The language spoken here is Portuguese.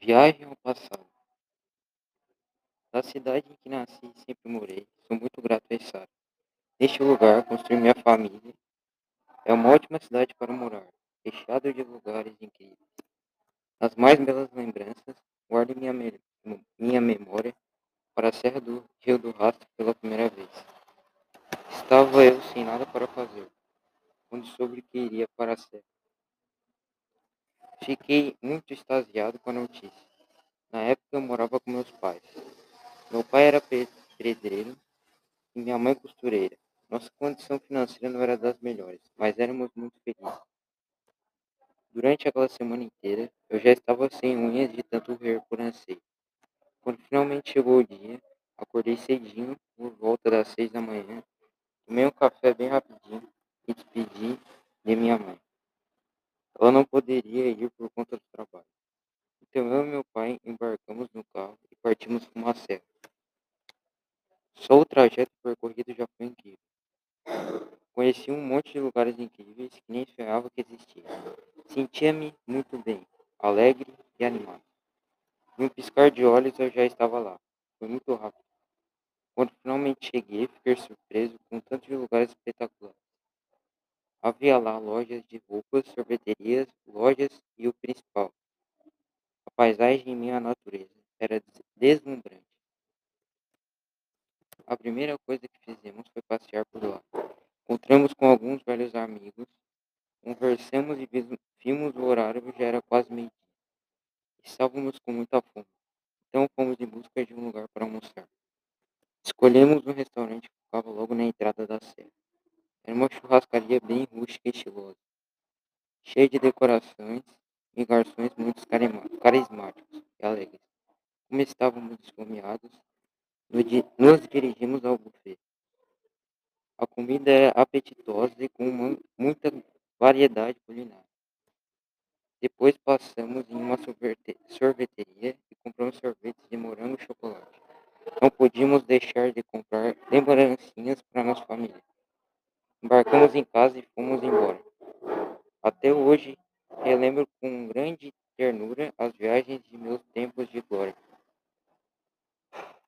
Viagem ao passado. Da cidade em que nasci e sempre morei, sou muito grato a Içara. Neste lugar construí minha família. É uma ótima cidade para morar, recheada de lugares incríveis. As mais belas lembranças, guardo minha, me- minha memória para a Serra do Rio do Rastro pela primeira vez. Estava eu sem nada para fazer, quando soube que iria para a Serra. Fiquei muito extasiado com a notícia. Na época eu morava com meus pais. Meu pai era pe- pedreiro e minha mãe costureira. Nossa condição financeira não era das melhores, mas éramos muito felizes. Durante aquela semana inteira, eu já estava sem unhas de tanto rir por anseio. Quando finalmente chegou o dia, acordei cedinho, por volta das seis da manhã, tomei um café bem rapidinho e despedi de minha mãe. Ela não poderia ir por conta do trabalho. Então eu e meu pai embarcamos no carro e partimos para uma serra. Só o trajeto percorrido já foi incrível. Conheci um monte de lugares incríveis que nem esperava que existia. Sentia-me muito bem, alegre e animado. Em um piscar de olhos eu já estava lá. Foi muito rápido. Quando finalmente cheguei, fiquei surpreso com tantos lugares espetaculares. Havia lá lojas de roupas, sorveterias, lojas e o principal, a paisagem em minha natureza era des- deslumbrante. A primeira coisa que fizemos foi passear por lá. Encontramos com alguns velhos amigos, conversamos e vimos o horário, já era quase meio-dia. Estávamos com muita fome, então fomos em busca de um lugar para almoçar. Escolhemos um restaurante que ficava logo na entrada da serra. Era uma churrascaria bem rústica e estilosa, cheia de decorações e garçons muito carismáticos e alegres. Como estávamos esfomeados, nos di- nos dirigimos ao buffet. A comida era apetitosa e com uma- muita variedade culinária. Depois passamos em uma sorvete- sorveteria e compramos sorvetes de morango e chocolate. Não podíamos deixar de comprar lembrancinhas para nossa família. Embarcamos em casa e fomos embora. Até hoje, relembro com grande ternura